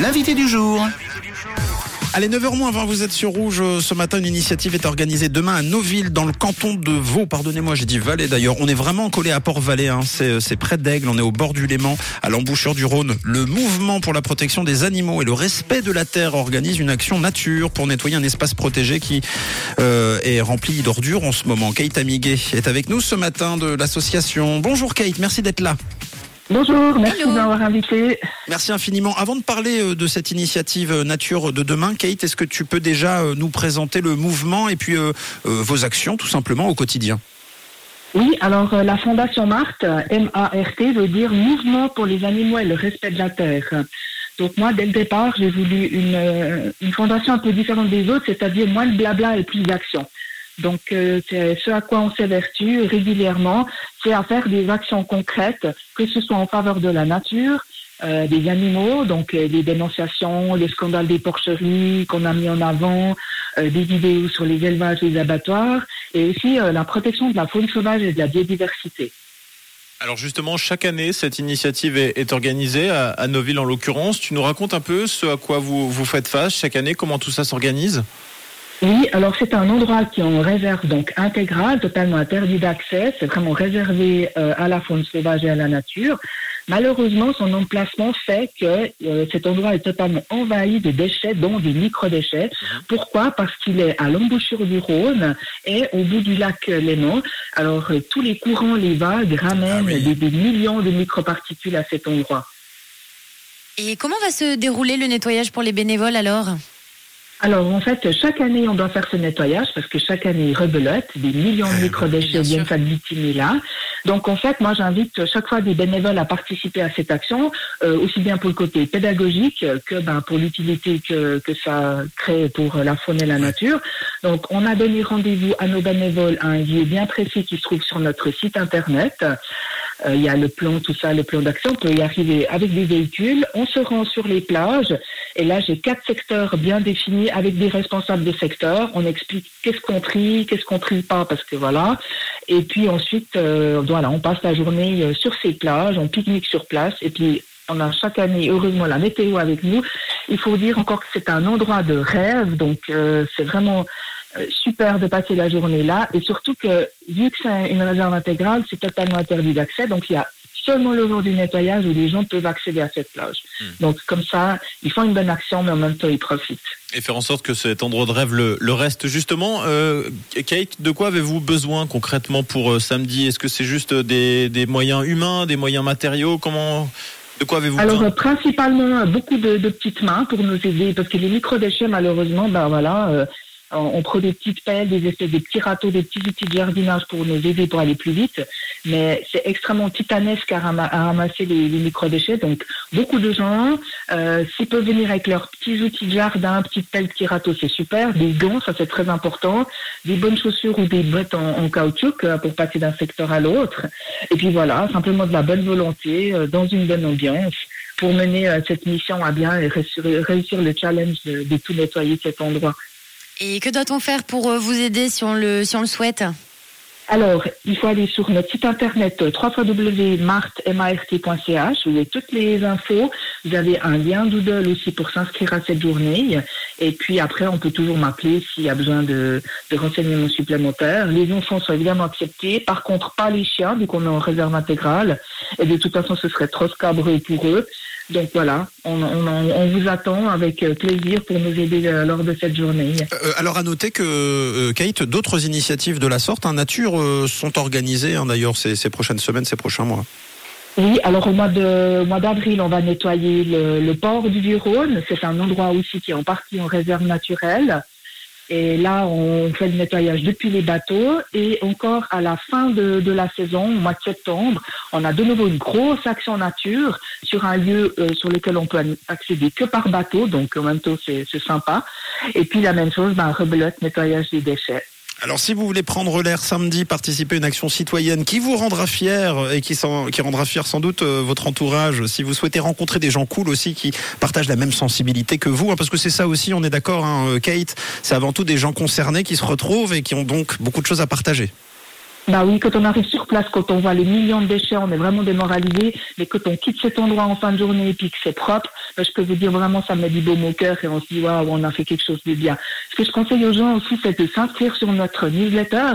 L'invité du jour. Allez, 9h moins 20, vous êtes sur Rouge. Ce matin, une initiative est organisée demain à Noville, dans le canton de Vaud. Pardonnez-moi, j'ai dit Valais d'ailleurs. On est vraiment collé à Port-Valais. Hein. C'est près d'Aigle. On est au bord du Léman, à l'embouchure du Rhône. Le mouvement pour la protection des animaux et le respect de la terre organise une action nature pour nettoyer un espace protégé qui euh, est rempli d'ordures en ce moment. Kate Amiguet est avec nous ce matin de l'association. Bonjour Kate, merci d'être là. Bonjour, merci de m'avoir invité. Merci infiniment. Avant de parler euh, de cette initiative euh, Nature de demain, Kate, est-ce que tu peux déjà euh, nous présenter le mouvement et puis vos actions tout simplement au quotidien? Oui, alors la Fondation Marthe, M-A-R-T, veut dire Mouvement pour les animaux et le respect de la terre. Donc moi, dès le départ, j'ai voulu une, une fondation un peu différente des autres, c'est-à-dire moins de blabla et plus d'action. Donc, euh, ce à quoi on s'évertue régulièrement, c'est à faire des actions concrètes, que ce soit en faveur de la nature, euh, des animaux, donc euh, des dénonciations, les scandales des porcheries qu'on a mis en avant, des vidéos sur les élevages des abattoirs, et aussi la protection de la faune sauvage et de la biodiversité. Alors justement, chaque année, cette initiative est, organisée à, à Noville en l'occurrence. Tu nous racontes un peu ce à quoi vous, vous faites face chaque année, comment tout ça s'organise? Oui, alors c'est un endroit qui est en réserve donc intégrale, totalement interdit d'accès. C'est vraiment réservé euh, à la faune sauvage et à la nature. Malheureusement, son emplacement fait que euh, cet endroit est totalement envahi de déchets, dont des micro-déchets. Mhm. Pourquoi? Parce qu'il est à l'embouchure du Rhône et au bout du lac Léman. Alors, euh, tous les courants, les vagues ramènent ah des, millions de microparticules à cet endroit. Et comment va se dérouler le nettoyage pour les bénévoles alors? Alors en fait, chaque année, on doit faire ce nettoyage parce que chaque année, il rebelote, des millions de microdéchets viennent s'agglutinés là. Donc en fait, moi, j'invite chaque fois des bénévoles à participer à cette action, euh, aussi bien pour le côté pédagogique que ben, pour l'utilité que, que ça crée pour la faune et la nature. Donc on a donné rendez-vous à nos bénévoles à un lieu bien précis qui se trouve sur notre site internet. Euh, il y a le plan, tout ça, le plan d'action. On peut y arriver avec des véhicules. On se rend sur les plages. Et là, j'ai quatre secteurs bien définis avec des responsables des secteurs. On explique qu'est-ce qu'on trie, qu'est-ce qu'on trie pas, parce que voilà. Et puis ensuite, euh, voilà, on passe la journée euh, sur ces plages, on pique-nique sur place. Et puis, on a chaque année, heureusement, la météo avec nous. Il faut dire encore que c'est un endroit de rêve. Donc, c'est vraiment euh, super de passer la journée là. Et surtout que, vu que c'est une réserve intégrale, c'est totalement interdit d'accès. Donc, il y a seulement le jour du nettoyage où les gens peuvent accéder à cette plage. Hmm. Donc, comme ça, ils font une bonne action, mais en même temps, ils profitent. Et faire en sorte que cet endroit de rêve le, reste. Justement, euh, Kate, de quoi avez-vous besoin concrètement pour euh, samedi? Est-ce que c'est juste des, des, moyens humains, des moyens matériaux? Comment de quoi avez-vous Alors, besoin? principalement, beaucoup de, de, petites mains pour nous aider, parce que les micro-déchets, malheureusement, ben voilà, on prend des petites pelles, des espèces de petits râteaux, des petits outils de jardinage pour nous aider pour aller plus vite. Mais c'est extrêmement titanesque à, ramasser les, micro-déchets. Donc, beaucoup de gens, euh, s'ils peuvent venir avec leurs petits outils de jardin, petites pelles, petits râteaux, c'est super. Des gants, ça c'est très important. Des bonnes chaussures ou des bottes en, caoutchouc euh, pour passer d'un secteur à l'autre. Et puis voilà, simplement de la bonne volonté, euh, dans une bonne ambiance pour mener cette mission à bien et réussir, le challenge de tout nettoyer cet endroit. Et que doit-on faire pour euh, vous aider si on le, si on le souhaite? Alors, il faut aller sur notre site internet euh, www.mart.ch où il y a toutes les infos. Vous avez un lien Doodle aussi pour s'inscrire à cette journée. Et puis après, on peut toujours m'appeler s'il y a besoin de, de renseignements supplémentaires. Les enfants sont évidemment acceptés. Par contre, pas les chiens, vu qu'on est en réserve intégrale. Et de toute façon, ce serait trop scabreux pour eux. Donc voilà, on, vous attend avec euh, plaisir pour nous aider euh, lors de cette journée. Euh, alors à noter que Kate, d'autres initiatives de la sorte, en hein, nature, sont organisées hein, d'ailleurs ces, prochaines semaines, ces prochains mois. Oui, alors au mois de mois d'avril, on va nettoyer le, le port du Vieux-Rhône. C'est un endroit aussi qui est en partie en réserve naturelle. Et là, on fait le nettoyage depuis les bateaux. Et encore à la fin de, de la saison, au mois de septembre, on a de nouveau une grosse action nature sur un lieu euh, sur lequel on peut accéder que par bateau. Donc, en même temps, c'est sympa. Et puis, la même chose, ben, rebelote, nettoyage des déchets. Alors si vous voulez prendre l'air samedi, participer à une action citoyenne qui vous rendra fier et qui, rendra fier sans doute euh, votre entourage, si vous souhaitez rencontrer des gens cool aussi qui partagent la même sensibilité que vous, hein, parce que c'est ça aussi, on est d'accord, hein, euh, Kate, c'est avant tout des gens concernés qui se retrouvent et qui ont donc beaucoup de choses à partager. Bah oui, quand on arrive sur place, quand on voit les millions de déchets, on est vraiment démoralisé. Mais quand on quitte cet endroit en fin de journée et puis que c'est propre, ben, je peux vous dire vraiment, ça me dit beau au cœur et on se dit, waouh, on a fait quelque chose de bien. Ce que je conseille aux gens aussi, c'est de s'inscrire sur notre newsletter.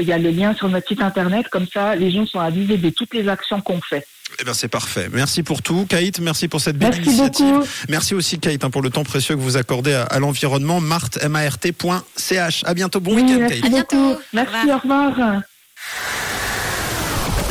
Il y a le lien sur notre site internet, comme ça, les gens sont avisés de toutes les actions qu'on fait. Eh bien, c'est parfait. Merci pour tout, Kate. Merci pour cette belle Merci initiative. beaucoup. Merci aussi, Kate, hein, pour le temps précieux que vous accordez à, à l'environnement. Marthe, M-A-R-T.ch. À bientôt. Bon Oui, week-end, merci Kate. À bientôt. Merci, Au au revoir.